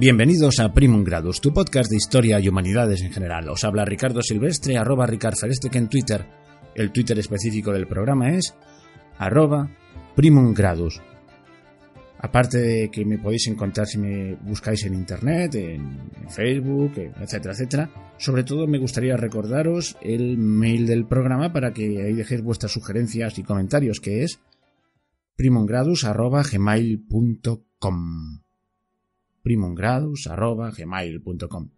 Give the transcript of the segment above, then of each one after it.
Bienvenidos a Primum Gradus, tu podcast de historia y humanidades en general. Os habla Ricardo Silvestre, arroba que en Twitter. El Twitter específico del programa es arroba Primum Gradus. Aparte de que me podéis encontrar si me buscáis en internet, en Facebook, etcétera, etcétera. Sobre todo me gustaría recordaros el mail del programa para que ahí dejéis vuestras sugerencias y comentarios, que es primumgradus.gmail.com primumgradus.gmail.com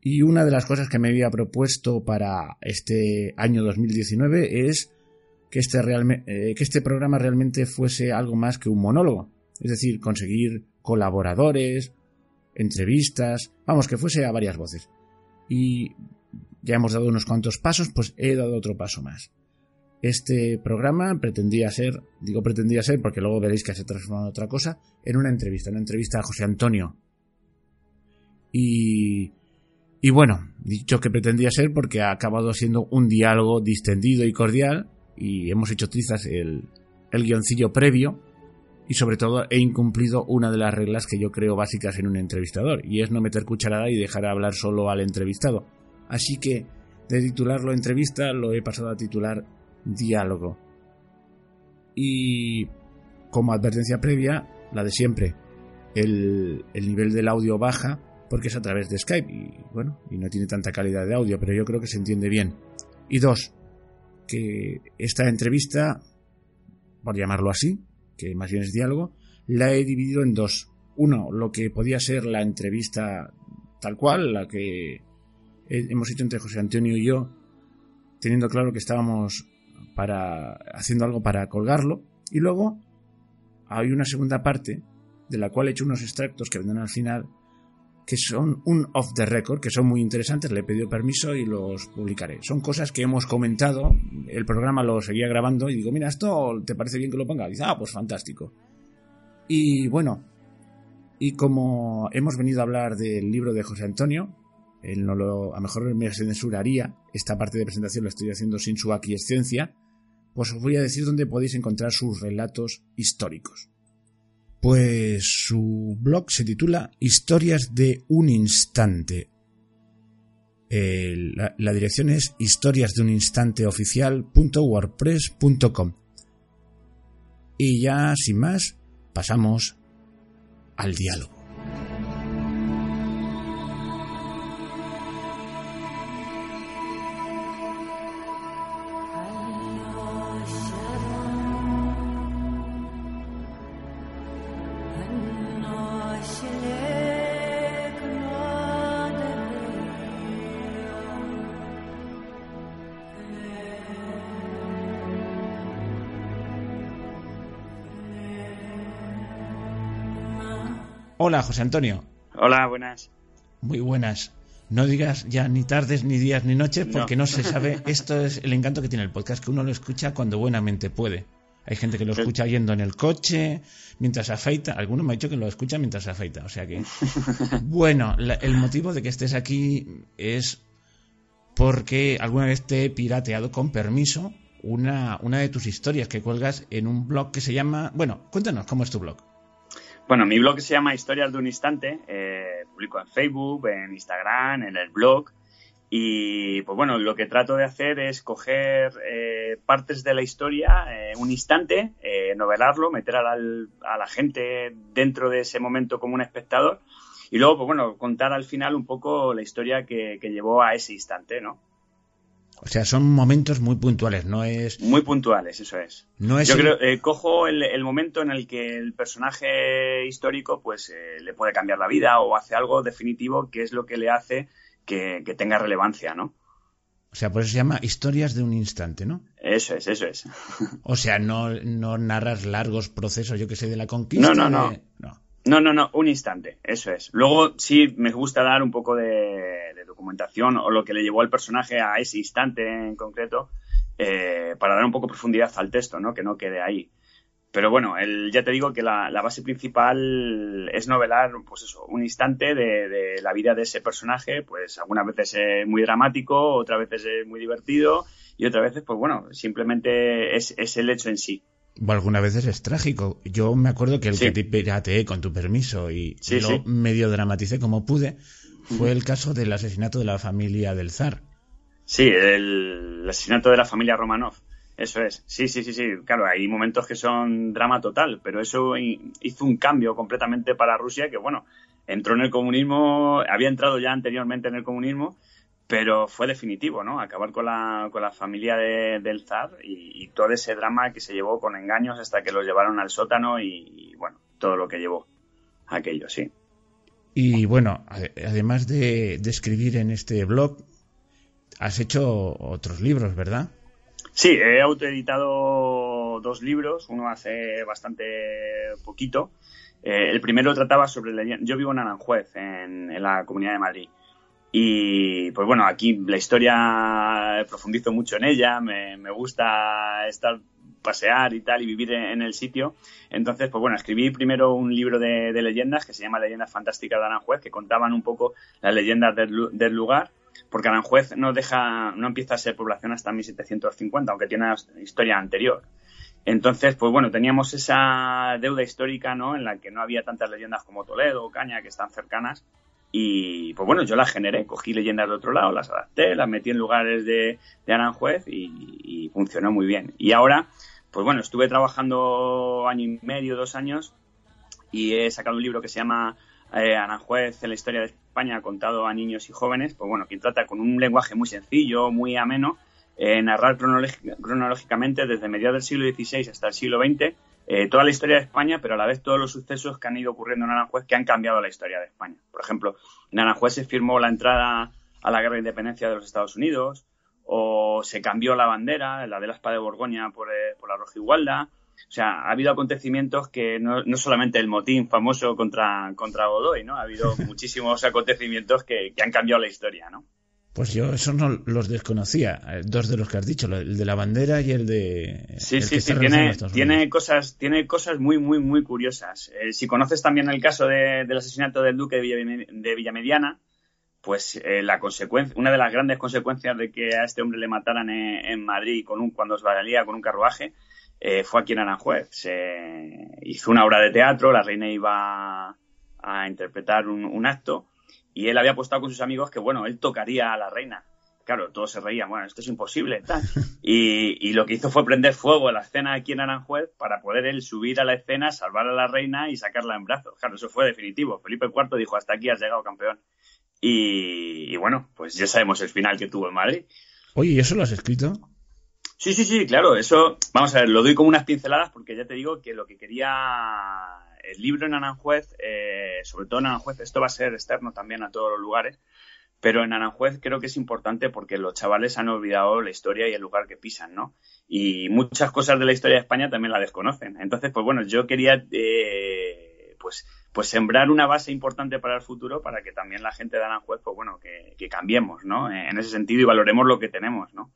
Y una de las cosas que me había propuesto para este año 2019 es que este, eh, que este programa realmente fuese algo más que un monólogo. Es decir, conseguir colaboradores, entrevistas, vamos, que fuese a varias voces. Y ya hemos dado unos cuantos pasos, pues he dado otro paso más. Este programa pretendía ser, digo pretendía ser porque luego veréis que se ha transformado en otra cosa, en una entrevista, una entrevista a José Antonio. Y, y bueno, dicho que pretendía ser porque ha acabado siendo un diálogo distendido y cordial y hemos hecho trizas el, el guioncillo previo y sobre todo he incumplido una de las reglas que yo creo básicas en un entrevistador y es no meter cucharada y dejar hablar solo al entrevistado. Así que de titularlo entrevista lo he pasado a titular diálogo. Y como advertencia previa, la de siempre, el, el nivel del audio baja porque es a través de Skype y bueno, y no tiene tanta calidad de audio, pero yo creo que se entiende bien. Y dos, que esta entrevista, por llamarlo así, que más bien es diálogo, la he dividido en dos. Uno, lo que podía ser la entrevista tal cual, la que hemos hecho entre José Antonio y yo, teniendo claro que estábamos para haciendo algo para colgarlo. Y luego hay una segunda parte de la cual he hecho unos extractos que vendrán al final que son un off the record, que son muy interesantes, le he pedido permiso y los publicaré. Son cosas que hemos comentado, el programa lo seguía grabando y digo, mira, esto te parece bien que lo ponga. Y dice, ah, pues fantástico. Y bueno, y como hemos venido a hablar del libro de José Antonio, él no lo, a lo mejor me censuraría, esta parte de presentación la estoy haciendo sin su aquiescencia, pues os voy a decir dónde podéis encontrar sus relatos históricos. Pues su blog se titula Historias de un instante. la, la, dirección es historiasdeuninstanteoficial.wordpress.com. Y ya sin más, pasamos al diálogo. Hola, José Antonio. Hola, buenas. Muy buenas. No digas ya ni tardes, ni días, ni noches, porque no. se sabe. Esto es el encanto que tiene el podcast, que uno lo escucha cuando buenamente puede. Hay gente que lo escucha yendo en el coche, mientras afeita. Alguno me ha dicho que lo escucha mientras afeita. O sea que. Bueno, el motivo de que estés aquí es porque alguna vez te he pirateado con permiso una, una de tus historias que cuelgas en un blog que se llama. Bueno, cuéntanos cómo es tu blog. Bueno, mi blog se llama Historias de un Instante, eh, publico en Facebook, en Instagram, en el blog. Y pues bueno, lo que trato de hacer es coger eh, partes de la historia, eh, un instante, novelarlo, meter a la, a la, gente dentro de ese momento como un espectador y luego, pues bueno, contar al final un poco la historia que, que llevó a ese instante, ¿no? O sea, son momentos muy puntuales, no es... Muy puntuales, eso es. No es Yo creo, eh, cojo el, momento en el que el personaje histórico pues eh, le puede cambiar la vida o hace algo definitivo que es lo que le hace que, tenga relevancia, ¿no? O sea, por eso se llama historias de un instante, ¿no? Eso es, eso es. o sea, no, no narras largos procesos, yo que sé, de la conquista. No, no, no. no. No, no, no, un instante, eso es. Luego sí me gusta dar un poco de, documentación o lo que le llevó al personaje a ese instante en concreto eh, para dar un poco profundidad al texto, ¿no? Que no quede ahí. Pero bueno, el, ya te digo que la, base principal es novelar, pues eso, un instante de, la vida de ese personaje, pues algunas veces es muy dramático, otras veces es muy divertido y otras veces, pues bueno, simplemente es el hecho en sí. Algunas veces es trágico. Yo me acuerdo que el que te pirateé con tu permiso y lo medio dramaticé como pude fue el caso del asesinato de la familia del zar. Sí, el asesinato de la familia Romanov. Eso es, sí, sí, sí, sí. Claro, hay momentos que son drama total, pero eso hizo un cambio completamente para Rusia que, bueno, entró en el comunismo, había entrado ya anteriormente en el comunismo, pero fue definitivo, ¿no? Acabar con la, con la familia del zar y, todo ese drama que se llevó con engaños hasta que los llevaron al sótano y, bueno, todo lo que llevó aquello, sí. Y bueno, además de, de escribir en este blog, has hecho otros libros, ¿verdad? Sí, he autoeditado dos libros, uno hace bastante poquito. Eh, el primero trataba sobre. Yo vivo en Aranjuez, en, la Comunidad de Madrid. Y pues bueno, aquí la historia profundizo mucho en ella, me, gusta estar pasear y tal y vivir en, el sitio. Entonces, pues bueno, escribí primero un libro de, leyendas que se llama Leyendas Fantásticas de Aranjuez, que contaban un poco las leyendas del lugar porque Aranjuez no deja, no empieza a ser población hasta 1750, aunque tiene historia anterior. Entonces, pues bueno, teníamos esa deuda histórica, ¿no? En la que no había tantas leyendas como Toledo o Caña, que están cercanas. Y pues bueno, yo las generé, cogí leyendas de otro lado, las adapté, las metí en lugares de, Aranjuez y, funcionó muy bien. Y ahora, pues bueno, estuve trabajando año y medio, dos años, y he sacado un libro que se llama eh, Aranjuez en la historia de España contado a niños y jóvenes, pues bueno, que trata con un lenguaje muy sencillo, muy ameno, eh, narrar cronológicamente desde mediados del siglo XVI hasta el siglo XX eh, toda la historia de España, pero a la vez todos los sucesos que han ido ocurriendo en Aranjuez que han cambiado la historia de España. Por ejemplo, en Aranjuez se firmó la entrada a la guerra de independencia de los Estados Unidos, o se cambió la bandera, la de la espada de Borgoña por, eh, por la roja igualda, o sea, ha habido acontecimientos que no, no solamente el motín famoso contra, contra Godoy, ¿no? Ha habido muchísimos acontecimientos que, que han cambiado la historia, ¿no? Pues yo esos no los desconocía, eh, dos de los que has dicho, el de la bandera y el de... Sí, sí, sí, tiene, tiene, cosas, tiene cosas muy, muy, muy curiosas. Eh, si conoces también el caso de, del asesinato del duque de, de Villamediana, pues eh, la consecuencia, una de las grandes consecuencias de que a este hombre le mataran en, en Madrid con un, cuando valía con un carruaje eh, fue aquí en Aranjuez. Se hizo una obra de teatro, la reina iba a interpretar un, acto y él había apostado con sus amigos que, bueno, él tocaría a la reina. Claro, todos se reían, bueno, esto es imposible, tal. Y, lo que hizo fue prender fuego a la escena aquí en Aranjuez para poder él subir a la escena, salvar a la reina y sacarla en brazos. Claro, eso fue definitivo. Felipe IV dijo, hasta aquí has llegado, campeón. Y, y bueno, pues ya sabemos el final que tuvo en Madrid. Oye, ¿y eso lo has escrito? Sí, sí, sí, claro. Eso, vamos a ver, lo doy como unas pinceladas porque ya te digo que lo que quería el libro en Aranjuez, eh, sobre todo en Aranjuez, esto va a ser externo también a todos los lugares, pero en Aranjuez creo que es importante porque los chavales han olvidado la historia y el lugar que pisan, ¿no? Y muchas cosas de la historia de España también la desconocen. Entonces, pues bueno, yo quería, eh, pues, pues sembrar una base importante para el futuro para que también la gente de Aranjuez, pues bueno, que, que cambiemos, ¿no? En ese sentido y valoremos lo que tenemos, ¿no?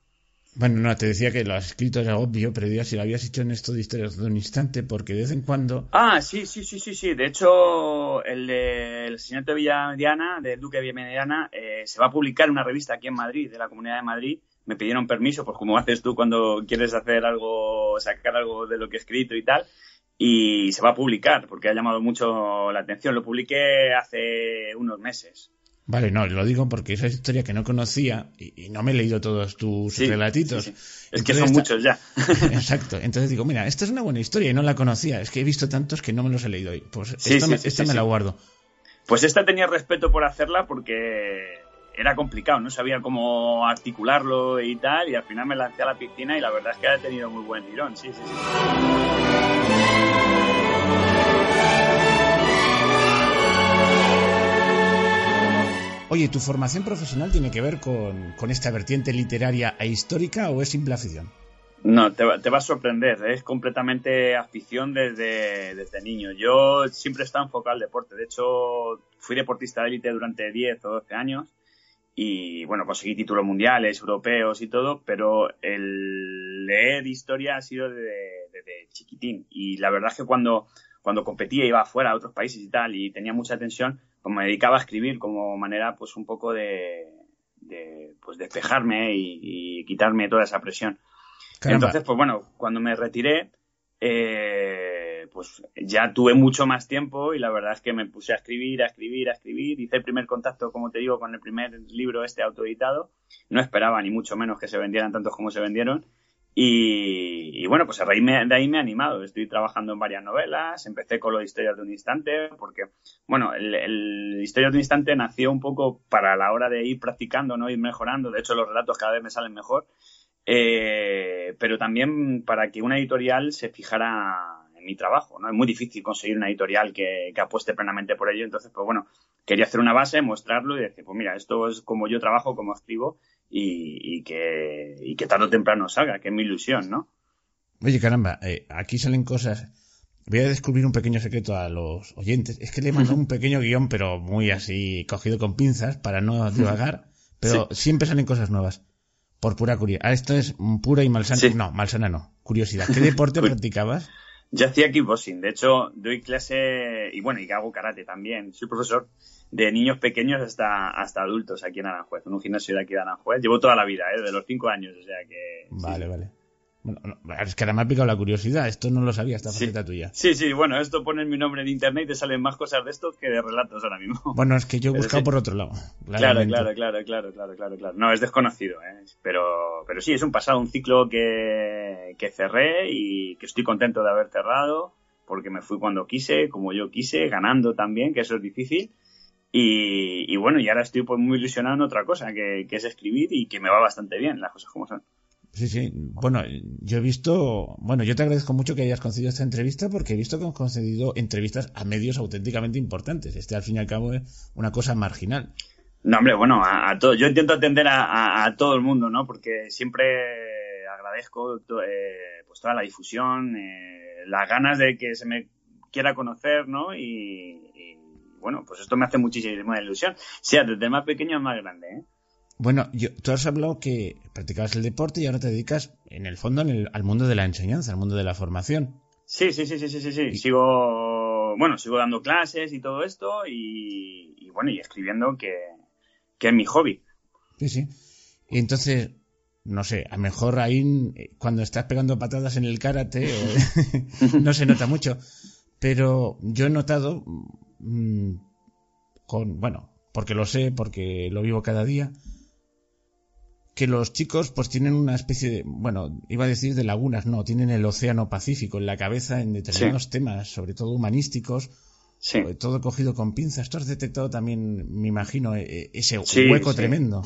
Bueno, no, te decía que lo has escrito era obvio, pero diría si lo habías hecho en esto de historias de un instante, porque de vez en cuando. Ah, sí, sí, sí, sí, sí. De hecho, el, el señor de Villamediana, del Duque de Villamediana, eh, se va a publicar en una revista aquí en Madrid, de la Comunidad de Madrid. Me pidieron permiso, pues como haces tú cuando quieres hacer algo, sacar algo de lo que he escrito y tal. Y se va a publicar, porque ha llamado mucho la atención. Lo publiqué hace unos meses. Vale, no, lo digo porque esa historia que no conocía y, no me he leído todos tus relatitos. Es que son muchos ya. Exacto. Entonces digo, mira, esta es una buena historia y no la conocía. Es que he visto tantos que no me los he leído. Pues esta, me, esta me la guardo. Pues esta tenía respeto por hacerla porque era complicado, no sabía cómo articularlo y tal, y al final me lancé a la piscina y la verdad es que ha tenido muy buen tirón, sí, sí, sí. Oye, ¿tu formación profesional tiene que ver con, esta vertiente literaria e histórica o es simple afición? No, te, va a sorprender, es completamente afición desde, desde niño. Yo siempre he estado enfocado al deporte, de hecho fui deportista de élite durante 10 o 12 años y bueno, conseguí títulos mundiales, europeos y todo, pero el leer historia ha sido desde, desde chiquitín y la verdad es que cuando, cuando competía iba afuera a otros países y tal y tenía mucha tensión, como me dedicaba a escribir como manera pues un poco de, pues despejarme y, quitarme toda esa presión. Entonces, pues bueno, cuando me retiré, eh, pues ya tuve mucho más tiempo y la verdad es que me puse a escribir, a escribir, a escribir. Hice el primer contacto, como te digo, con el primer libro este autoeditado. No esperaba ni mucho menos que se vendieran tantos como se vendieron. Y, bueno, pues a raíz de ahí me he animado. Estoy trabajando en varias novelas. Empecé con lo de Historias de un Instante, porque, bueno, el, el Historias de un Instante nació un poco para la hora de ir practicando, ¿no? Ir mejorando. De hecho, los relatos cada vez me salen mejor. Eh, pero también para que una editorial se fijara en mi trabajo, ¿no? Es muy difícil conseguir una editorial que, que apueste plenamente por ello. Entonces, pues bueno, quería hacer una base, mostrarlo y decir, pues mira, esto es como yo trabajo, como escribo y, que, y que tarde o temprano salga, que es mi ilusión, ¿no? Oye, caramba, eh, aquí salen cosas. Voy a descubrir un pequeño secreto a los oyentes. Es que le mando un pequeño guion, pero muy así, cogido con pinzas, para no divagar. Pero siempre salen cosas nuevas. Por pura curiosidad. Ah, esto es pura y malsana. No, malsana no. Curiosidad. ¿Qué deporte practicabas? Yo hacía kickboxing. De hecho, doy clase y bueno, y hago karate también. Soy profesor de niños pequeños hasta, hasta adultos aquí en Aranjuez, en un gimnasio de aquí de Aranjuez. Llevo toda la vida, ¿eh? de los cinco años, o sea que... Vale, vale. Bueno, es que ahora me ha picado la curiosidad, esto no lo sabía, esta faceta tuya. Sí, sí, bueno, esto pones mi nombre en internet y te salen más cosas de esto que de relatos ahora mismo. Bueno, es que yo he buscado por otro lado. Claro, claro, claro, claro, claro, claro, claro. No, es desconocido, ¿eh? pero, pero sí, es un pasado, un ciclo que, que cerré y que estoy contento de haber cerrado porque me fui cuando quise, como yo quise, ganando también, que eso es difícil y, bueno, y ahora estoy pues muy ilusionado en otra cosa, que, es escribir y que me va bastante bien, las cosas como son. Sí, sí. Bueno, yo he visto, bueno, yo te agradezco mucho que hayas concedido esta entrevista porque he visto que has concedido entrevistas a medios auténticamente importantes. Este, al fin y al cabo, es una cosa marginal. No, hombre, bueno, a, todo. Yo intento atender a, todo el mundo, ¿no? Porque siempre agradezco eh, pues toda la difusión, eh, las ganas de que se me quiera conocer, ¿no? y, bueno, pues esto me hace muchísima ilusión. Sea desde más pequeño a más grande, ¿eh? Bueno, yo, tú has hablado que practicabas el deporte y ahora te dedicas, en el fondo, al mundo de la enseñanza, al mundo de la formación. Sí, sí, sí, sí, sí, sí. Sigo, bueno, sigo dando clases y todo esto y, bueno, y escribiendo que, que es mi hobby. Sí, sí. Y entonces, no sé, a lo mejor ahí cuando estás pegando patadas en el karate no se nota mucho, pero yo he notado Mm, con, bueno, porque lo sé, porque lo vivo cada día, que los chicos pues tienen una especie de, bueno, iba a decir de lagunas, no, tienen el océano Pacífico en la cabeza en determinados temas, sobre todo humanísticos, sobre todo cogido con pinzas. Tú has detectado también, me imagino, e, e, ese hueco tremendo.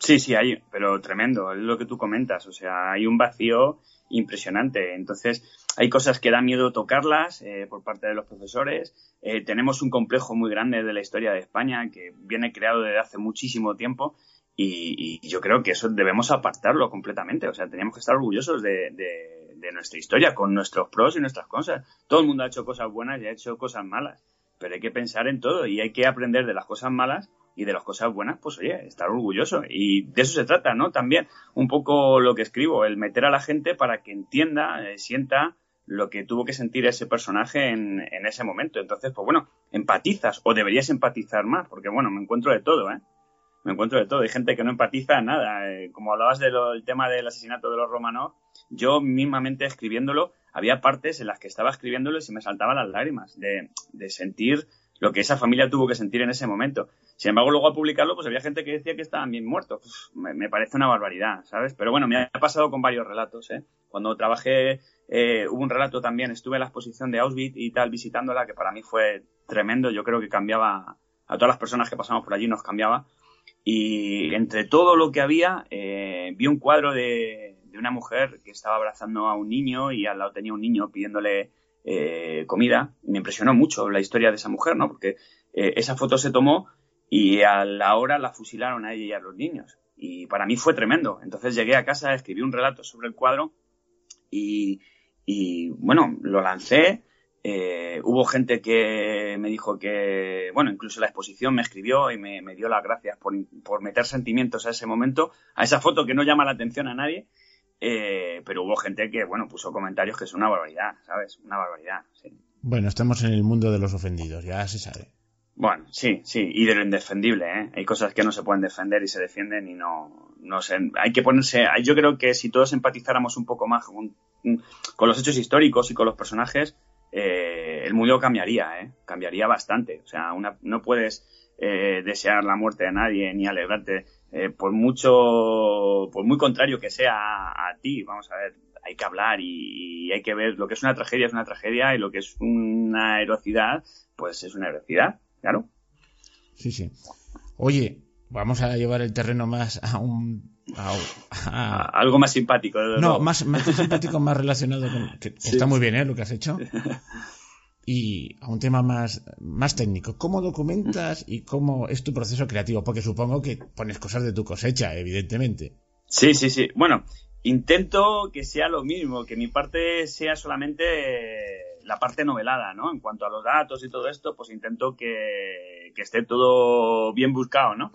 Sí, sí, hay, pero tremendo, es lo que tú comentas, o sea, hay un vacío impresionante. Entonces, hay cosas que da miedo tocarlas eh, por parte de los profesores. Eh, tenemos un complejo muy grande de la historia de España que viene creado desde hace muchísimo tiempo y, yo creo que eso debemos apartarlo completamente. O sea, teníamos que estar orgullosos de, nuestra historia, con nuestros pros y nuestras cosas. Todo el mundo ha hecho cosas buenas y ha hecho cosas malas, pero hay que pensar en todo y hay que aprender de las cosas malas y de las cosas buenas, pues oye, estar orgulloso. Y de eso se trata, ¿no? También un poco lo que escribo, el meter a la gente para que entienda, eh, sienta lo que tuvo que sentir ese personaje en, en, ese momento. Entonces, pues bueno, empatizas o deberías empatizar más, porque bueno, me encuentro de todo, ¿eh? Me encuentro de todo. Hay gente que no empatiza nada. Eh, como hablabas del tema del asesinato de los Romanov, yo mismamente escribiéndolo, había partes en las que estaba escribiéndolo y se me saltaban las lágrimas de, de sentir lo que esa familia tuvo que sentir en ese momento. Sin embargo, luego a publicarlo, pues había gente que decía que estaban bien muertos. me, parece una barbaridad, ¿sabes? Pero bueno, me ha pasado con varios relatos, ¿eh? Cuando trabajé, eh, hubo un relato también, estuve en la exposición de Auschwitz y tal, visitándola, que para mí fue tremendo. Yo creo que cambiaba, a todas las personas que pasamos por allí nos cambiaba. Y entre todo lo que había, eh, vi un cuadro de, de una mujer que estaba abrazando a un niño y al lado tenía un niño pidiéndole eh, comida. me impresionó mucho la historia de esa mujer, ¿no? Porque eh, esa foto se tomó y a la hora la fusilaron a ella y a los niños. Y para mí fue tremendo. Entonces llegué a casa, escribí un relato sobre el cuadro y, bueno, lo lancé. Eh, hubo gente que me dijo que, bueno, incluso la exposición me escribió y me, dio las gracias por, por meter sentimientos a ese momento, a esa foto que no llama la atención a nadie eh, pero hubo gente que, bueno, puso comentarios que es una barbaridad, ¿sabes? Una barbaridad, sí. Bueno, estamos en el mundo de los ofendidos, ya se sabe. Bueno, sí, sí, y de lo indefendible, ¿eh? Hay cosas que no se pueden defender y se defienden y no, no sé, hay que ponerse, yo creo que si todos empatizáramos un poco más con, los hechos históricos y con los personajes, eh, el mundo cambiaría, ¿eh? cambiaría bastante. O sea, una, no puedes eh, desear la muerte de nadie ni alegrarte eh, por mucho, por muy contrario que sea a, ti. Vamos a ver, hay que hablar y, y, hay que ver lo que es una tragedia es una tragedia y lo que es una heroicidad, pues es una heroicidad, claro. Sí, sí. Oye, vamos a llevar el terreno más a un algo más simpático. No, más, más simpático, más relacionado con. Que, Está muy bien, ¿eh? Lo que has hecho. Y a un tema más, más técnico. ¿Cómo documentas y cómo es tu proceso creativo? Porque supongo que pones cosas de tu cosecha, evidentemente. Sí, sí, sí. Bueno, intento que sea lo mismo, que mi parte sea solamente la parte novelada, ¿no? En cuanto a los datos y todo esto, pues intento que, que esté todo bien buscado, ¿no?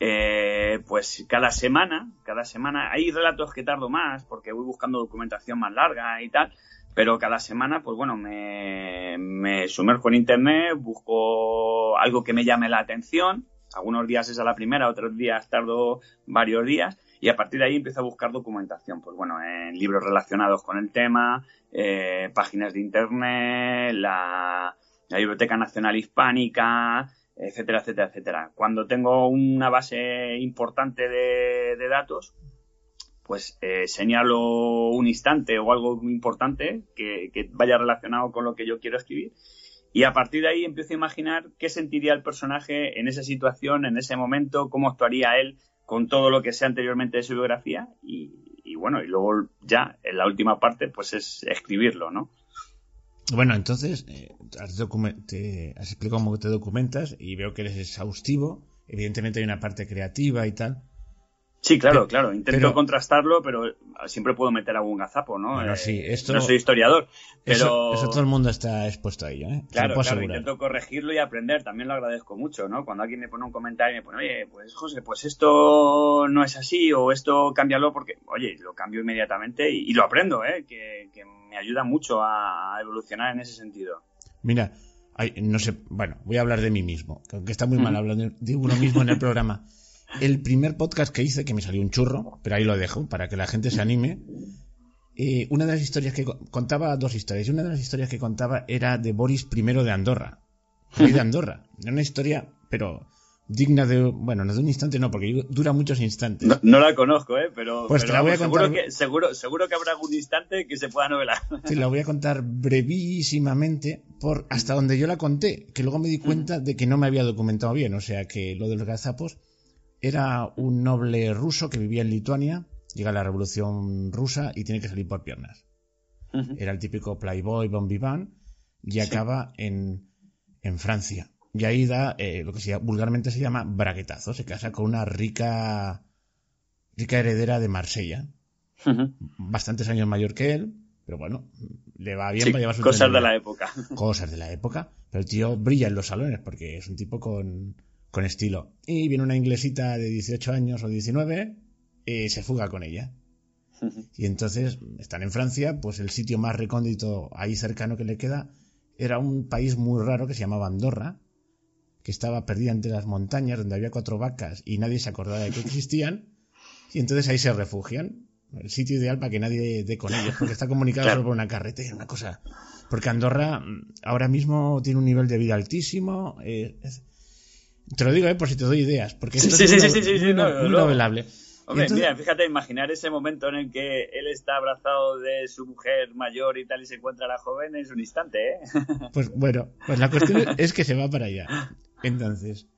Eh, pues cada semana, cada semana, hay relatos que tardo más porque voy buscando documentación más larga y tal, pero cada semana, pues bueno, me, me sumerjo en internet, busco algo que me llame la atención, algunos días es a la primera, otros días tardo varios días, y a partir de ahí empiezo a buscar documentación, pues bueno, en libros relacionados con el tema, eh, páginas de internet, la, la Biblioteca Nacional Hispánica, etcétera, etcétera, etcétera. Cuando tengo una base importante de, datos, pues eh, señalo un instante o algo muy importante que, vaya relacionado con lo que yo quiero escribir. Y a partir de ahí empiezo a imaginar qué sentiría el personaje en esa situación, en ese momento, cómo actuaría él con todo lo que sé anteriormente de su biografía. Y, y bueno, y luego ya en la última parte, pues es escribirlo, ¿no? Bueno, entonces, eh, has, te, has explicado cómo te documentas y veo que eres exhaustivo. Evidentemente hay una parte creativa y tal. Sí, claro, claro. Intento contrastarlo, pero siempre puedo meter algún gazapo, ¿no? Bueno, sí, eh, esto, no soy historiador, pero... Eso, todo el mundo está expuesto a ello, ¿eh? Claro, claro, intento corregirlo y aprender. También lo agradezco mucho, ¿no? Cuando alguien me pone un comentario y me pone, oye, pues José, pues esto no es así o esto cámbialo porque, oye, lo cambio inmediatamente y, lo aprendo, ¿eh? Que, me ayuda mucho a, evolucionar en ese sentido. Mira, no sé, bueno, voy a hablar de mí mismo, aunque está muy mal hablar de uno mismo en el programa el primer podcast que hice, que me salió un churro, pero ahí lo dejo para que la gente se anime. Eh, una de las historias que contaba dos historias. Y una de las historias que contaba era de Boris I de Andorra. Rey de Andorra. Era una historia, pero digna de, bueno, no de un instante, no, porque dura muchos instantes. No, la conozco, ¿eh? Pero, pues la voy a contar... seguro, que, seguro, seguro, que habrá algún instante que se pueda novelar. Sí, la voy a contar brevísimamente por hasta donde yo la conté, que luego me di cuenta de que no me había documentado bien, o sea que lo de los gazapos era un noble ruso que vivía en Lituania, llega la revolución rusa y tiene que salir por piernas. Era el típico playboy bon vivant y acaba en, en, Francia. Y ahí da eh, lo que se, vulgarmente se llama braguetazo. Se casa con una rica, rica heredera de Marsella. Bastantes años mayor que él, pero bueno, le va bien para llevar su Cosas de la época. Cosas de la época. Pero el tío brilla en los salones porque es un tipo con, con estilo. Y viene una inglesita de 18 años o 19 y se fuga con ella. Y entonces están en Francia, pues el sitio más recóndito ahí cercano que le queda era un país muy raro que se llamaba Andorra, que estaba perdida entre las montañas donde había cuatro vacas y nadie se acordaba de que existían. Y entonces ahí se refugian. El sitio ideal para que nadie dé con ellos, porque está comunicado solo por una carretera, una cosa. Porque Andorra mm, ahora mismo tiene un nivel de vida altísimo. Eh, te lo digo, ¿eh? Por si te doy ideas. Porque sí, sí, sí, sí, sí, sí, novelable. Hombre, mira, fíjate, imaginar ese momento en el que él está abrazado de su mujer mayor y tal y se encuentra a la joven es un instante, ¿eh? Pues bueno, pues la cuestión es que se va para allá. Entonces,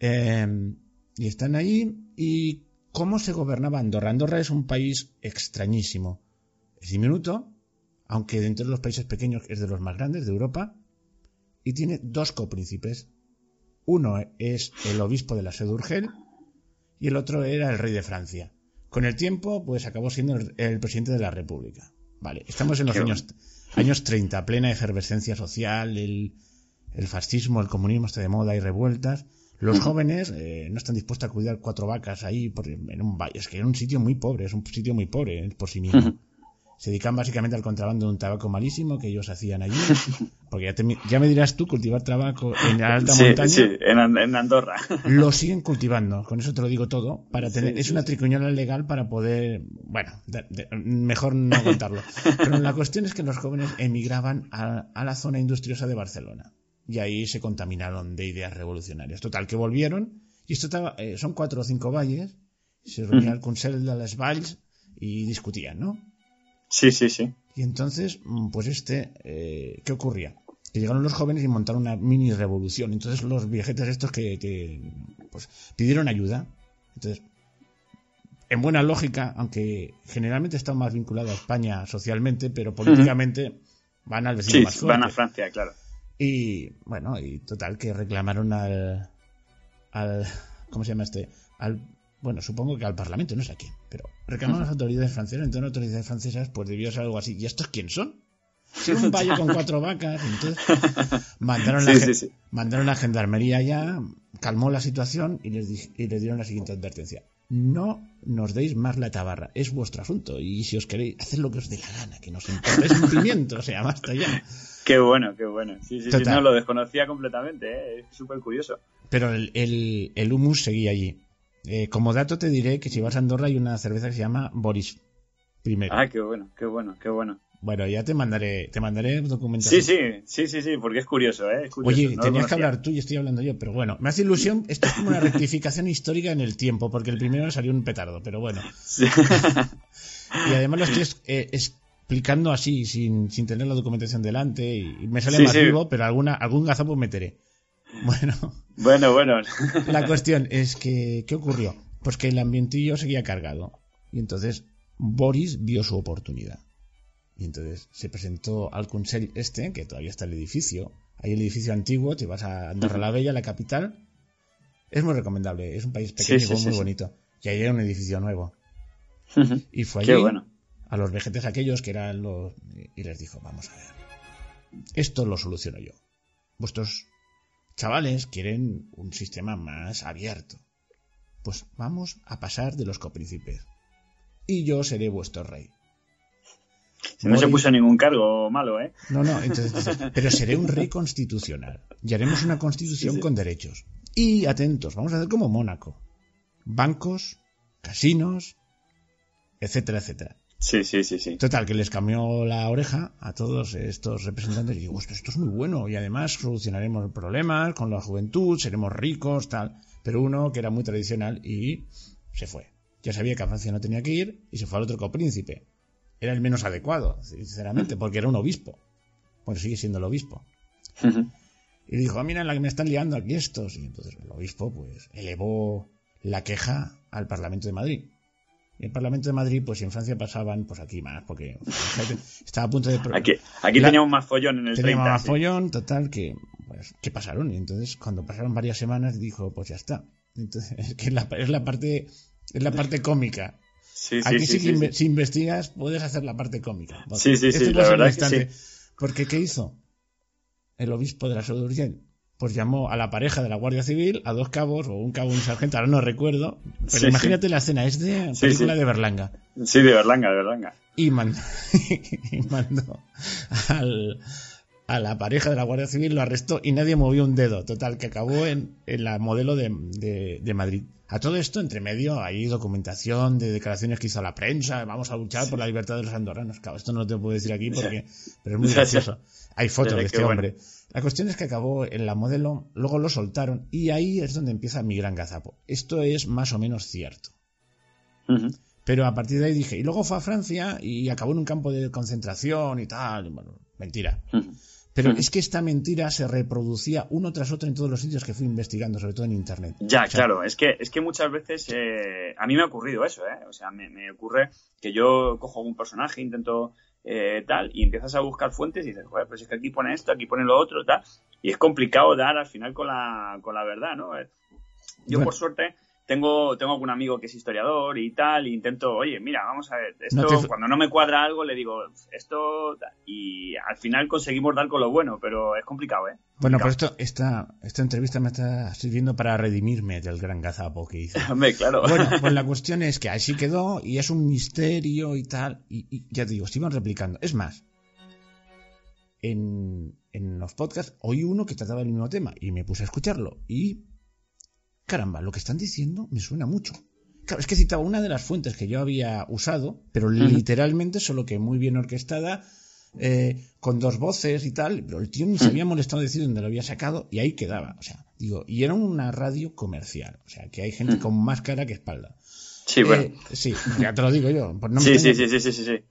em, y están ahí y ¿cómo se gobernaba Andorra? Andorra es un país extrañísimo. Es diminuto, aunque dentro de los países pequeños es de los más grandes de Europa, y tiene dos copríncipes, uno es el obispo de la sede Urgel y el otro era el rey de Francia. Con el tiempo, pues acabó siendo el, presidente de la República. Vale, estamos en los años, años 30, plena efervescencia social, el, fascismo, el comunismo está de moda, hay revueltas. Los jóvenes eh, no están dispuestos a cuidar cuatro vacas ahí por, en un valle. Es que era un sitio muy pobre, es un sitio muy pobre por sí mismo. se dedican básicamente al contrabando de un tabaco malísimo que ellos hacían allí. Porque ya, me dirás tú, cultivar tabaco en la alta montaña. Sí, en, Andorra. Lo siguen cultivando, con eso te lo digo todo. para tener Es una tricuñola legal para poder. Bueno, mejor no contarlo. Pero la cuestión es que los jóvenes emigraban a, la zona industriosa de Barcelona. Y ahí se contaminaron de ideas revolucionarias. Total, que volvieron. Y esto estaba, eh, son cuatro o cinco valles. Se reunían el Consell de las Valls y discutían, ¿no? Sí, sí, sí. Y entonces, mm, pues este, eh, ¿qué ocurría? Que llegaron los jóvenes y montaron una mini revolución. Entonces los viejetes estos que, pues, pidieron ayuda. Entonces, en buena lógica, aunque generalmente están más vinculados a España socialmente, pero políticamente van al vecino sí, van a Francia, claro. Y bueno, y total que reclamaron al, al ¿cómo se llama este? Al bueno, supongo que al Parlamento, no sé a quién, pero reclamaron a las autoridades francesas, entonces las autoridades francesas pues debió ser algo así. ¿Y estos quién son? un valle con cuatro vacas. Entonces mandaron, la, mandaron la gendarmería ya, calmó la situación y les, y les dieron la siguiente advertencia. No nos deis más la tabarra, es vuestro asunto. Y si os queréis, haced lo que os dé la gana, que nos importa. Es un pimiento, o sea, basta ya. Qué bueno, qué bueno. Sí, sí, sí, no, lo desconocía completamente, ¿eh? es súper curioso. Pero el, el, el humus seguía allí. Eh, como dato te diré que si vas a Andorra hay una cerveza que se llama Boris primero. Ah, qué bueno, qué bueno, qué bueno. Bueno, ya te mandaré, te mandaré documentación. Sí, sí, sí, sí, sí, porque es curioso, ¿eh? Oye, tenías que hablar tú y estoy hablando yo, pero bueno, me hace ilusión, esto es como una rectificación histórica en el tiempo, porque el primero salió un petardo, pero bueno. y además lo estoy eh, explicando así, sin, sin tener la documentación delante, y me sale más vivo, pero alguna, algún gazapo meteré. Bueno. Bueno, bueno. La cuestión es que, ¿qué ocurrió? Pues que el ambientillo seguía cargado. Y entonces Boris vio su oportunidad. Y entonces se presentó al Consell este, que todavía está el edificio. Hay el edificio antiguo, te vas a Andorra la Bella, la capital. Es muy recomendable, es un país pequeño y muy bonito. Y ahí hay un edificio nuevo. Y fue allí a los vejetes aquellos que eran los... Y les dijo, vamos a ver, esto lo soluciono yo. Vuestros chavales quieren un sistema más abierto. Pues vamos a pasar de los copríncipes. Y yo seré vuestro rey. no se puso ningún cargo malo, ¿eh? No, no, entonces, pero seré un rey constitucional. Y haremos una constitución con derechos. Y atentos, vamos a hacer como Mónaco. Bancos, casinos, etcétera, etcétera. Sí, sí, sí, sí. Total, que les cambió la oreja a todos estos representantes y digo, esto es muy bueno y además solucionaremos problemas con la juventud, seremos ricos, tal. Pero uno que era muy tradicional y se fue. Ya sabía que a Francia no tenía que ir y se fue al otro copríncipe. Era el menos adecuado, sinceramente, porque era un obispo. Bueno, sigue siendo el obispo. Y dijo, ah, mira la que me están liando aquí estos. Y entonces el obispo, pues, elevó la queja al Parlamento de Madrid el Parlamento de Madrid, pues si en Francia pasaban, pues aquí más, porque estaba a punto de... Aquí, aquí teníamos más follón en el Teníamos más follón, total, que, pues, ¿qué pasaron? Y entonces, cuando pasaron varias semanas, dijo, pues ya está. Entonces, es que la, es la parte, es la parte cómica. Sí, aquí sí, si, si, investigas, puedes hacer la parte cómica. Sí, sí, sí, la verdad es que sí. Porque, ¿qué hizo? El obispo de la Seu pues llamó a la pareja de la Guardia Civil, a dos cabos, o un cabo y un sargento, ahora no recuerdo, pero imagínate la escena, es de película de Berlanga. Sí, de Berlanga, de Berlanga. Y mandó, y mandó al, a la pareja de la Guardia Civil, lo arrestó y nadie movió un dedo. Total, que acabó en, en la modelo de, de, Madrid. A todo esto, entre medio, hay documentación de declaraciones que hizo la prensa, vamos a luchar por la libertad de los andorranos. Claro, esto no te puedo decir aquí porque, pero es muy gracioso. Hay fotos de este hombre. La cuestión es que acabó en la modelo, luego lo soltaron y ahí es donde empieza mi gran gazapo. Esto es más o menos cierto. Pero a partir de ahí dije, y luego fue a Francia y acabó en un campo de concentración y tal. Bueno, mentira. Pero es que esta mentira se reproducía uno tras otro en todos los sitios que fui investigando, sobre todo en Internet. Ya, claro, es que, es que muchas veces eh, a mí me ha ocurrido eso, ¿eh? O sea, me, me ocurre que yo cojo un personaje, intento eh, tal, y empiezas a buscar fuentes y dices, joder, pues es que aquí pone esto, aquí pone lo otro, tal, y es complicado dar al final con la, con la verdad, ¿no? Eh, yo, por suerte, tengo, tengo algún amigo que es historiador y tal, e intento, oye, mira, vamos a ver, esto, cuando no me cuadra algo, le digo, esto, y al final conseguimos dar con lo bueno, pero es complicado, ¿eh? Bueno, pero esto, esta, esta entrevista me está sirviendo para redimirme del gran gazapo que hice. Hombre, claro. Bueno, pues la cuestión es que así quedó, y es un misterio y tal, y, ya te digo, se iban replicando. Es más, en, en los podcasts oí uno que trataba el mismo tema, y me puse a escucharlo, y caramba, lo que están diciendo me suena mucho. Claro, es que citaba una de las fuentes que yo había usado, pero literalmente solo que muy bien orquestada, eh, con dos voces y tal, pero el tío ni se había molestado decir dónde lo había sacado y ahí quedaba. O sea, digo, y era una radio comercial, o sea, que hay gente con más cara que espalda. Sí, bueno. Eh, sí, ya te lo digo yo. sí, sí, sí, sí, sí, sí.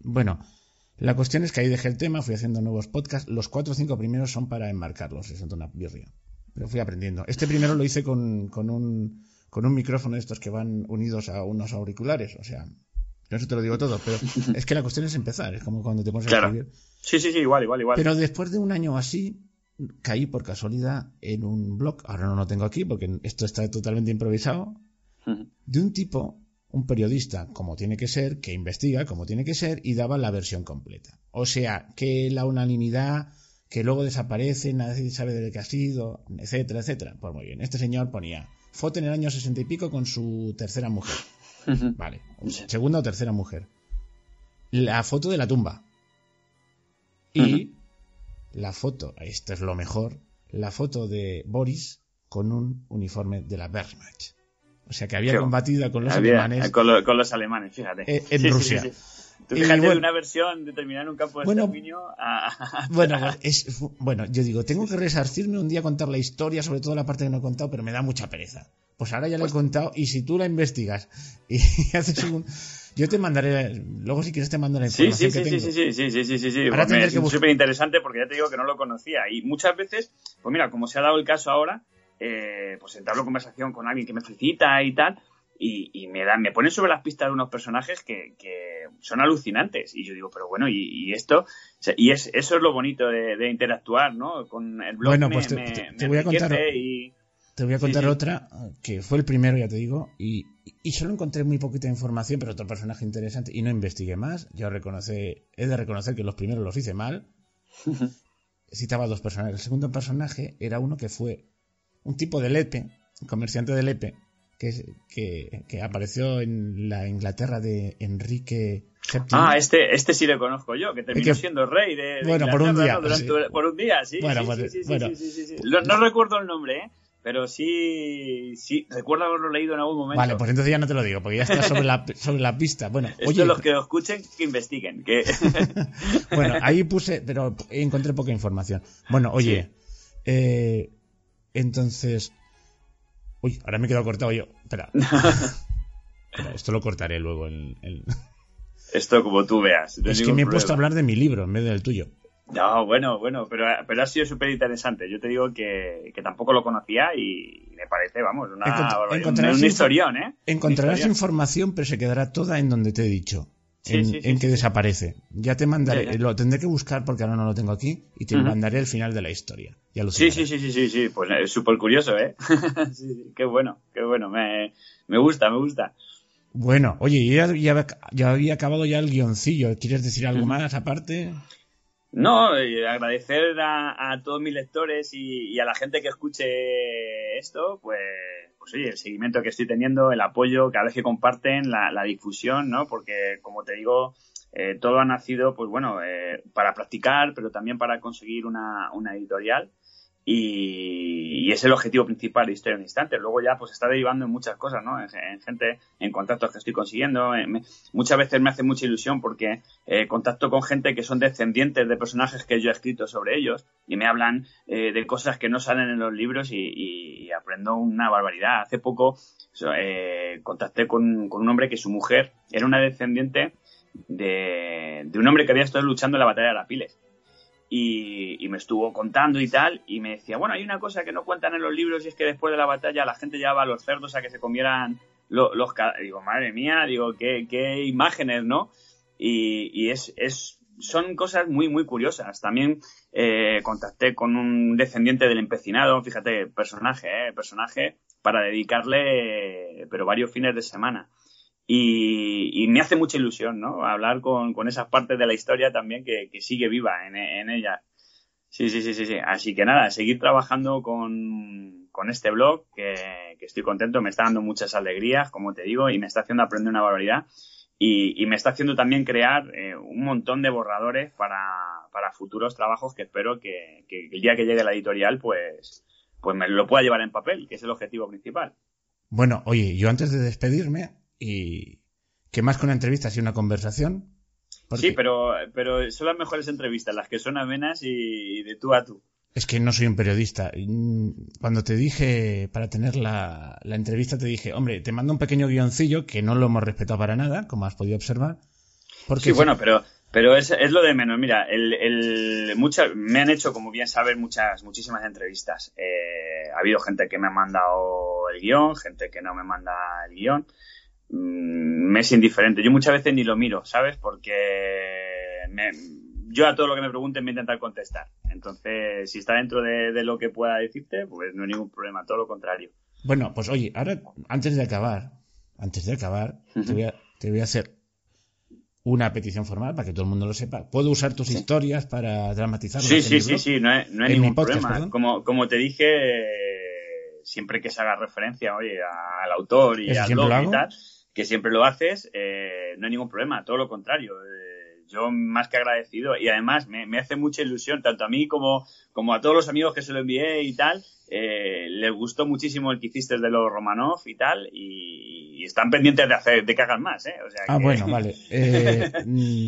Bueno, la cuestión es que ahí dejé el tema, fui haciendo nuevos podcasts. Los cuatro o cinco primeros son para enmarcarlos, es una birria pero fui aprendiendo. Este primero lo hice con, con, un, con un micrófono de estos que van unidos a unos auriculares, o sea, no eso te lo digo todo, pero es que la cuestión es empezar, es como cuando te pones a escribir. Sí, sí, sí, igual, igual, igual. Pero después de un año así, caí por casualidad en un blog, ahora no lo tengo aquí porque esto está totalmente improvisado, de un tipo, un periodista, como tiene que ser, que investiga como tiene que ser y daba la versión completa. O sea, que la unanimidad que luego desaparece, nadie sabe de qué ha sido, etcétera, etcétera. Pues muy bien, este señor ponía foto en el año sesenta y pico con su tercera mujer. Vale, segunda o tercera mujer. La foto de la tumba. Y la foto, esto es lo mejor, la foto de Boris con un uniforme de la Wehrmacht. O sea que había combatido con los alemanes. Con, los alemanes, fíjate. Eh, en Rusia. Tú fíjate de una versión determinada en un campo de bueno, a... Bueno, es, bueno, yo digo, tengo que resarcirme un día a contar la historia, sobre todo la parte que no he contado, pero me da mucha pereza. Pues ahora ya lo he pues contado y si tú la investigas y haces un... Yo te mandaré, luego si quieres te mando la información sí, sí, que sí, Sí, sí, sí, sí, sí, sí, Ahora pues es súper interesante porque ya te digo que no lo conocía. Y muchas veces, pues mira, como se ha dado el caso ahora, eh, pues entablo conversación con alguien que me felicita y tal, y, me dan, me ponen sobre las pistas unos personajes que, son alucinantes. Y yo digo, pero bueno, y, esto, y es, eso es lo bonito de, interactuar, ¿no? Con el blog bueno, pues te, voy a contar, te voy a contar otra, que fue el primero, ya te digo, y, solo encontré muy poquita información, pero otro personaje interesante, y no investigué más. Yo reconoce, he de reconocer que los primeros los hice mal. Citaba dos personajes. El segundo personaje era uno que fue un tipo de lepe, comerciante de lepe, que, que, apareció en la Inglaterra de Enrique VII. Ah, este, este sí lo conozco yo, que terminó siendo rey de, Bueno, por un día. Por un día, sí. Bueno, sí, sí, sí, no, recuerdo el nombre, ¿eh? Pero sí, sí, recuerdo haberlo leído en algún momento. Vale, pues entonces ya no te lo digo, porque ya está sobre la, sobre la pista. Bueno, Esto oye, los que lo escuchen, que investiguen. Que... bueno, ahí puse, pero encontré poca información. Bueno, oye, eh, entonces, Uy, ahora me he quedado cortado yo. Espera. esto lo cortaré luego en, Esto como tú veas. es que me he puesto a hablar de mi libro en vez del tuyo. No, bueno, bueno, pero, pero ha sido súper interesante. Yo te digo que, tampoco lo conocía y me parece, vamos, una, un, historión, ¿eh? Encontrarás información, pero se quedará toda en donde te he dicho en, que desaparece. Ya te mandaré, lo tendré que buscar porque ahora no lo tengo aquí y te mandaré el final de la historia. Ya sí, sí, sí, sí, sí, sí, pues es súper curioso, ¿eh? sí, qué bueno, qué bueno, me, me gusta, me gusta. Bueno, oye, ya, ya, había acabado ya el guioncillo. ¿Quieres decir algo más aparte? No, eh, agradecer a, todos mis lectores y, a la gente que escuche esto, pues pues oye, el seguimiento que estoy teniendo, el apoyo cada vez que comparten, la, difusión, ¿no? Porque, como te digo, eh, todo ha nacido, pues bueno, eh, para practicar, pero también para conseguir una, una editorial. Y, es el objetivo principal de Historia en Instante. Luego ya pues está derivando en muchas cosas, ¿no? En, gente, en contactos que estoy consiguiendo. muchas veces me hace mucha ilusión porque eh, contacto con gente que son descendientes de personajes que yo he escrito sobre ellos y me hablan eh, de cosas que no salen en los libros y, aprendo una barbaridad. Hace poco eh, contacté con, con, un hombre que su mujer era una descendiente de, de un hombre que había estado luchando en la batalla de la Y, me estuvo contando y tal, y me decía, bueno, hay una cosa que no cuentan en los libros y es que después de la batalla la gente llevaba a los cerdos a que se comieran los... los digo, madre mía, digo, qué, imágenes, ¿no? Y, es, es, son cosas muy, muy curiosas. También eh, contacté con un descendiente del empecinado, fíjate, personaje, eh, personaje para dedicarle, pero varios fines de semana. Y, me hace mucha ilusión, ¿no? Hablar con, con esas partes de la historia también que, sigue viva en, en ella. Sí, sí, sí, sí, sí. Así que nada, seguir trabajando con, con este blog, que, que, estoy contento, me está dando muchas alegrías, como te digo, y me está haciendo aprender una barbaridad. Y, y me está haciendo también crear eh, un montón de borradores para, para futuros trabajos que espero que, que, el día que llegue la editorial, pues, pues me lo pueda llevar en papel, que es el objetivo principal. Bueno, oye, yo antes de despedirme, y que más que una entrevista, sí una conversación. Sí, pero, pero son las mejores entrevistas, las que son amenas y de tú a tú. Es que no soy un periodista. Cuando te dije, para tener la, entrevista, te dije, hombre, te mando un pequeño guioncillo que no lo hemos respetado para nada, como has podido observar. Porque sí, bueno, pero, pero es, es, lo de menos. Mira, el, el, me han hecho, como bien sabes, muchas, muchísimas entrevistas. Eh, ha habido gente que me ha mandado el guion, gente que no me manda el guion. Mm, me es indiferente. Yo muchas veces ni lo miro, ¿sabes? Porque me, yo a todo lo que me pregunten me voy a intentar contestar. Entonces, si está dentro de, lo que pueda decirte, pues no hay ningún problema, todo lo contrario. Bueno, pues oye, ahora, antes de acabar, antes de acabar, te, voy a, te voy a hacer una petición formal para que todo el mundo lo sepa. ¿Puedo usar tus historias para dramatizarlas? Sí, sí, sí, sí, no hay, no hay ningún problema. Como, como te dije, siempre que se haga referencia, oye, al autor y al blog y tal, que siempre lo haces, eh, no hay ningún problema, todo lo contrario. Eh, yo más que agradecido y además me, me, hace mucha ilusión, tanto a mí como, como a todos los amigos que se lo envié y tal, eh, les gustó muchísimo el que hiciste de los Romanov y tal, y, están pendientes de hacer, de que hagan más, ¿eh? ah, bueno, vale. Eh,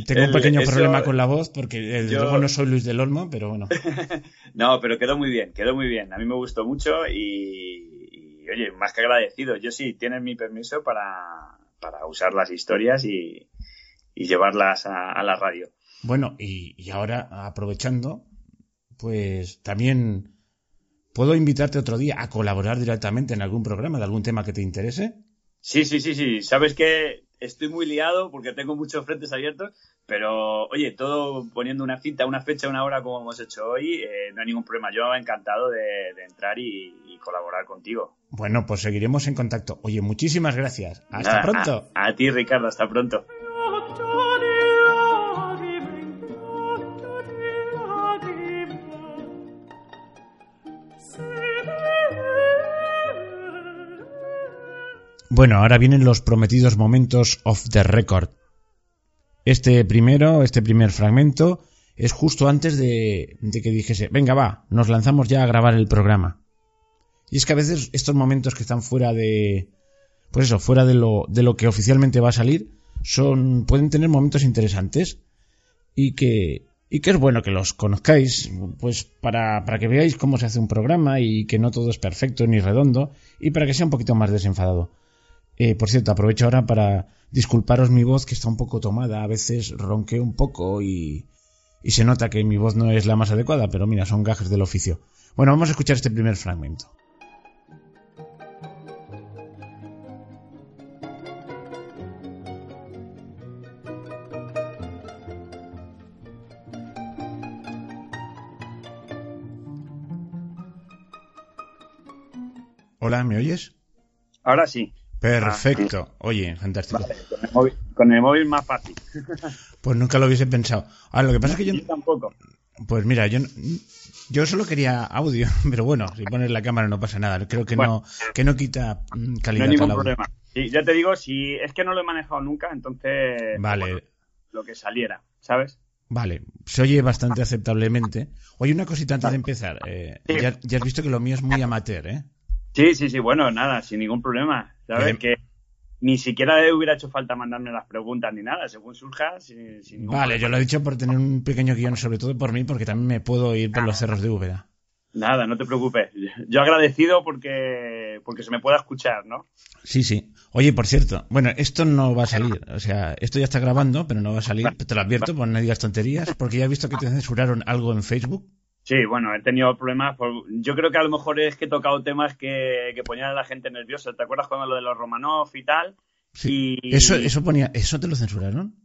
tengo un pequeño problema con la voz porque eh, luego no soy Luis del Olmo, pero bueno. no, pero quedó muy bien, quedó muy bien. A mí me gustó mucho y, oye, más que agradecido. Yo sí, tienes mi permiso para, para usar las historias y, y llevarlas a, la radio. Bueno, y, y ahora aprovechando, pues también ¿Puedo invitarte otro día a colaborar directamente en algún programa de algún tema que te interese? Sí, sí, sí, sí. Sabes que estoy muy liado porque tengo muchos frentes abiertos, pero oye, todo poniendo una cita, una fecha, una hora como hemos hecho hoy, eh, no hay ningún problema. Yo encantado de, entrar y, colaborar contigo. Bueno, pues seguiremos en contacto. Oye, muchísimas gracias. Hasta pronto. a ti, Ricardo, hasta pronto. Bueno, ahora vienen los prometidos momentos off the record. Este primero, este primer fragmento, es justo antes de, que dijese, venga va, nos lanzamos ya a grabar el programa. Y es que a veces estos momentos que están fuera de, pues eso, fuera de lo, de lo que oficialmente va a salir, son, pueden tener momentos interesantes y que, y que es bueno que los conozcáis, pues para, para que veáis cómo se hace un programa y que no todo es perfecto ni redondo y para que sea un poquito más desenfadado. Eh, por cierto, aprovecho ahora para disculparos mi voz que está un poco tomada. A veces ronqué un poco y, y se nota que mi voz no es la más adecuada, pero mira, son gajes del oficio. Bueno, vamos a escuchar este primer fragmento. Hola, ¿me oyes? Ahora sí. Perfecto. Oye, fantástico. con, el móvil, más fácil. pues nunca lo hubiese pensado. Ahora, lo que pasa es que yo... tampoco. Pues mira, yo, yo solo quería audio, pero bueno, si pones la cámara no pasa nada. Creo que no que no quita mm, calidad. No hay ningún problema. ya te digo, si es que no lo he manejado nunca, entonces vale. lo que saliera, ¿sabes? Vale, se oye bastante aceptablemente. Oye, una cosita antes de empezar. Eh, ya, ya, has visto que lo mío es muy amateur, ¿eh? Sí, sí, sí, bueno, nada, sin ningún problema. ¿Sabes? Que ni siquiera hubiera hecho falta mandarme las preguntas ni nada, según surja. Sin, vale, yo lo he dicho por tener un pequeño guion, sobre todo por mí, porque también me puedo ir por los cerros de Úbeda. Nada, no te preocupes. Yo agradecido porque, porque se me pueda escuchar, ¿no? Sí, sí. Oye, por cierto, bueno, esto no va a salir. O sea, esto ya está grabando, pero no va a salir. Te lo advierto, pues no digas tonterías, porque ya he visto que te censuraron algo en Facebook. Sí, bueno, he tenido problemas. Yo creo que a lo mejor es que he tocado temas que, que ponían a la gente nerviosa. ¿Te acuerdas cuando lo de los Romanov y tal? Sí. Eso, eso ponía, ¿eso te lo censuraron?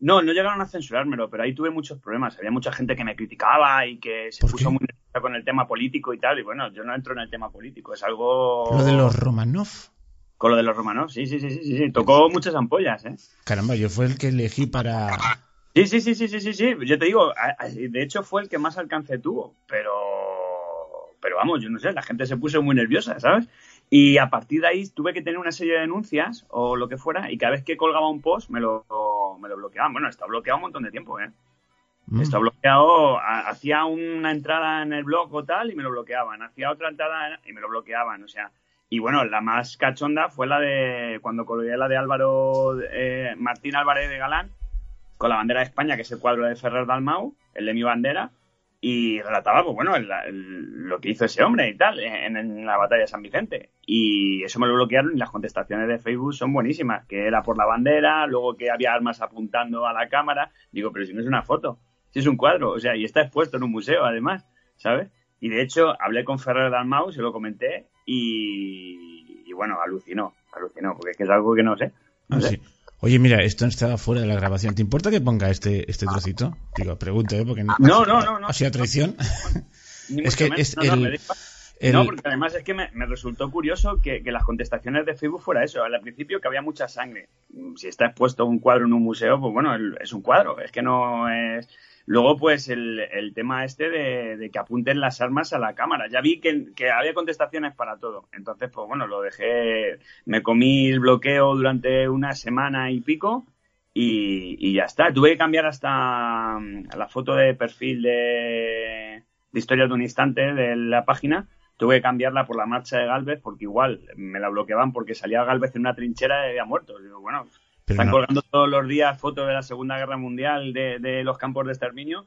No, no llegaron a censurármelo, pero ahí tuve muchos problemas. Había mucha gente que me criticaba y que se puso muy nerviosa con el tema político y tal. Y bueno, yo no entro en el tema político, es algo. Lo de los Romanov. Con lo de los Romanov, sí, sí, sí, sí, sí. Tocó muchas ampollas, ¿eh? Caramba, yo fue el que elegí para. Sí, sí, sí, sí, sí, sí, sí. Yo te digo, de hecho fue el que más alcance tuvo, pero. Pero vamos, yo no sé, la gente se puso muy nerviosa, ¿sabes? Y a partir de ahí tuve que tener una serie de denuncias o lo que fuera, y cada vez que colgaba un post me lo, me lo bloqueaban. Bueno, está bloqueado un montón de tiempo, ¿eh? Mm. Está bloqueado, hacía una entrada en el blog o tal y me lo bloqueaban, hacía otra entrada y me lo bloqueaban, o sea. Y bueno, la más cachonda fue la de cuando colgué la de Álvaro, eh, Martín Álvarez de Galán, con la bandera de España, que es el cuadro de Ferrer Dalmau, el de mi bandera, y relataba, pues bueno, lo que hizo ese hombre y tal en, la batalla de San Vicente. Y eso me lo bloquearon y las contestaciones de Facebook son buenísimas, que era por la bandera, luego que había armas apuntando a la cámara. Digo, pero si no es una foto, si es un cuadro, o sea, y está expuesto en un museo además, ¿sabes? Y de hecho hablé con Ferrer Dalmau, se lo comenté y, bueno, alucinó, alucinó, porque es que es algo que no sé. No sé. Oye, mira, esto estaba fuera de la grabación. ¿Te importa que ponga este, este trocito? Digo, pregunto, ¿eh? Porque no, no, no, no. ¿Ha sido traición? es que es el, No, porque además es que me, resultó curioso que, que, las contestaciones de Facebook fuera eso. Al principio que había mucha sangre. Si está expuesto un cuadro en un museo, pues bueno, es un cuadro. Es que no es Luego, pues, el, tema este de, que apunten las armas a la cámara. Ya vi que, había contestaciones para todo. Entonces, pues bueno, lo dejé, me comí el bloqueo durante una semana y pico y, ya está. Tuve que cambiar hasta mm, la foto de perfil de, de historias de un instante de la página. Tuve que cambiarla por la marcha de Galvez porque igual me la bloqueaban porque salía Galvez en una trinchera y había muerto. Digo, bueno, están colgando todos los días fotos de la Segunda Guerra Mundial, de, los campos de exterminio,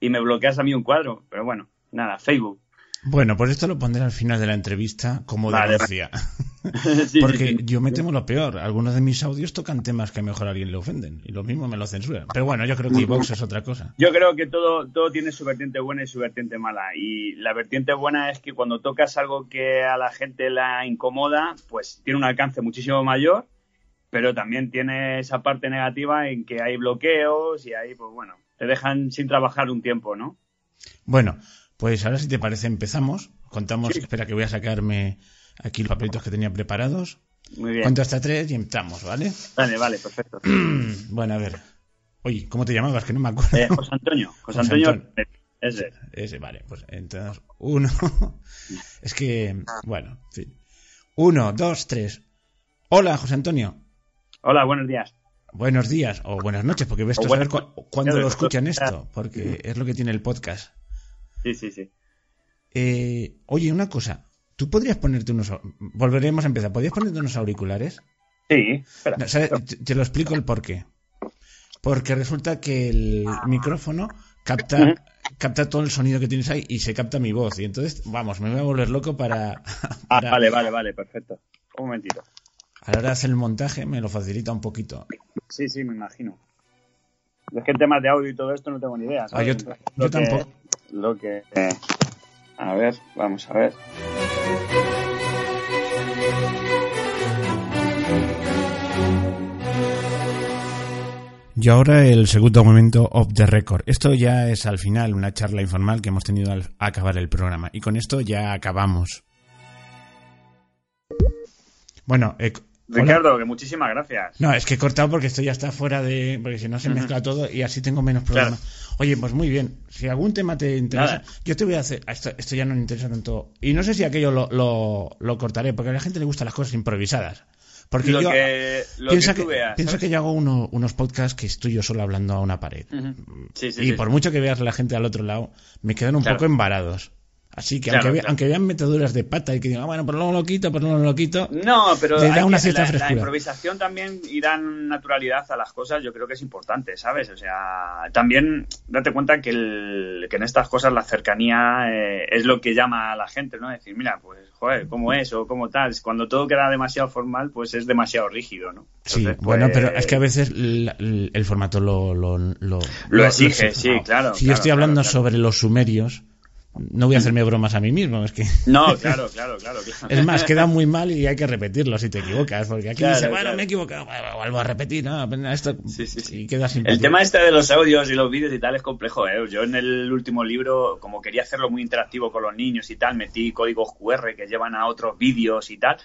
y me bloqueas a mí un cuadro. Pero bueno, nada, Facebook. Bueno, pues esto lo pondré al final de la entrevista como denuncia. Porque yo me temo lo peor. Algunos de mis audios tocan temas que a mejor a alguien le ofenden. Y lo mismo me lo censuran. Pero bueno, yo creo que Vox es otra cosa. Yo creo que todo, todo tiene su vertiente buena y su vertiente mala. Y la vertiente buena es que cuando tocas algo que a la gente la incomoda, pues tiene un alcance muchísimo mayor pero también tiene esa parte negativa en que hay bloqueos y ahí, pues bueno, te dejan sin trabajar un tiempo, ¿no? Bueno, pues ahora si te parece empezamos. Contamos, espera que voy a sacarme aquí los papelitos que tenía preparados. Muy bien. Cuento hasta tres y entramos, ¿vale? Vale, vale, perfecto. bueno, a ver. Oye, ¿cómo te llamabas? Que no me acuerdo. Eh, José Antonio. José, Antonio, Ese. Ese, vale. Pues entonces, uno. es que, bueno, en fin. Uno, dos, tres. Hola, José Antonio. Hola, buenos días. Buenos días o buenas noches, porque ves tú saber cuándo lo escuchan esto, porque es lo que tiene el podcast. Sí, sí, sí. Eh, oye, una cosa, ¿tú podrías ponerte unos... Volveremos a empezar, ¿podrías ponerte unos auriculares? Sí, espera. te, lo explico el por qué. Porque resulta que el micrófono capta, capta todo el sonido que tienes ahí y se capta mi voz. Y entonces, vamos, me voy a volver loco para... Ah, vale, vale, vale, perfecto. Un momentito a la hora de hacer el montaje me lo facilita un poquito. Sí, sí, me imagino. Es que en temas de audio y todo esto no tengo ni idea. Ah, yo, tampoco. Lo que. a ver, vamos a ver. Y ahora el segundo momento of the record. Esto ya es al final una charla informal que hemos tenido al acabar el programa. Y con esto ya acabamos. Bueno, eh, Ricardo, que muchísimas gracias. No, es que he cortado porque esto ya está fuera de. Porque si no se mezcla todo y así tengo menos problemas. Oye, pues muy bien. Si algún tema te interesa, yo te voy a hacer. Esto, esto, ya no me interesa tanto. Y no sé si aquello lo, lo, cortaré, porque a la gente le gustan las cosas improvisadas. Porque yo. piensa, que, piensa que yo hago unos podcasts que estoy yo solo hablando a una pared. y por mucho que veas la gente al otro lado, me quedan un poco embarados. Así que aunque, vean metaduras de pata y que digan, ah, bueno, pero no lo quito, pero no lo quito. No, pero da una cierta la, la, improvisación también y dan naturalidad a las cosas, yo creo que es importante, ¿sabes? O sea, también date cuenta que, el, que en estas cosas la cercanía eh, es lo que llama a la gente, ¿no? Decir, mira, pues, joder, ¿cómo es o cómo tal? Cuando todo queda demasiado formal, pues es demasiado rígido, ¿no? sí, bueno, pero es que a veces el, formato lo, lo, lo, exige, sí, claro. Si yo estoy hablando sobre los sumerios no voy a hacerme bromas a mí mismo, es que... No, claro, claro, claro. Es más, queda muy mal y hay que repetirlo si te equivocas, porque aquí dice, bueno, me he equivocado, vuelvo a repetir, no, esto... Sí, sí, sí. Y queda sin El tema este de los audios y los vídeos y tal es complejo, ¿eh? Yo en el último libro, como quería hacerlo muy interactivo con los niños y tal, metí códigos QR que llevan a otros vídeos y tal,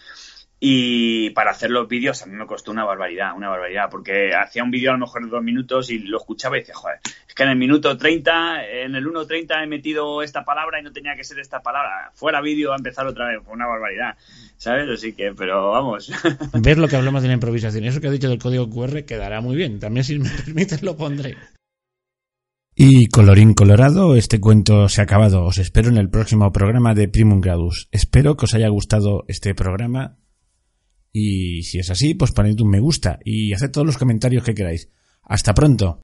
y para hacer los vídeos a mí me costó una barbaridad, una barbaridad, porque hacía un vídeo a lo mejor de dos minutos y lo escuchaba y decía, joder, es que en el minuto 30, en el 1.30 he metido esta palabra y no tenía que ser esta palabra. Fuera vídeo a empezar otra vez, fue una barbaridad, ¿sabes? Así que, pero vamos. Ver lo que hablamos de la improvisación. Eso que ha dicho del código QR quedará muy bien. También, si me permites, lo pondré. Y colorín colorado, este cuento se ha acabado. Os espero en el próximo programa de Primum Gradus. Espero que os haya gustado este programa y si es así, pues poned un me gusta y haced todos los comentarios que queráis. Hasta pronto.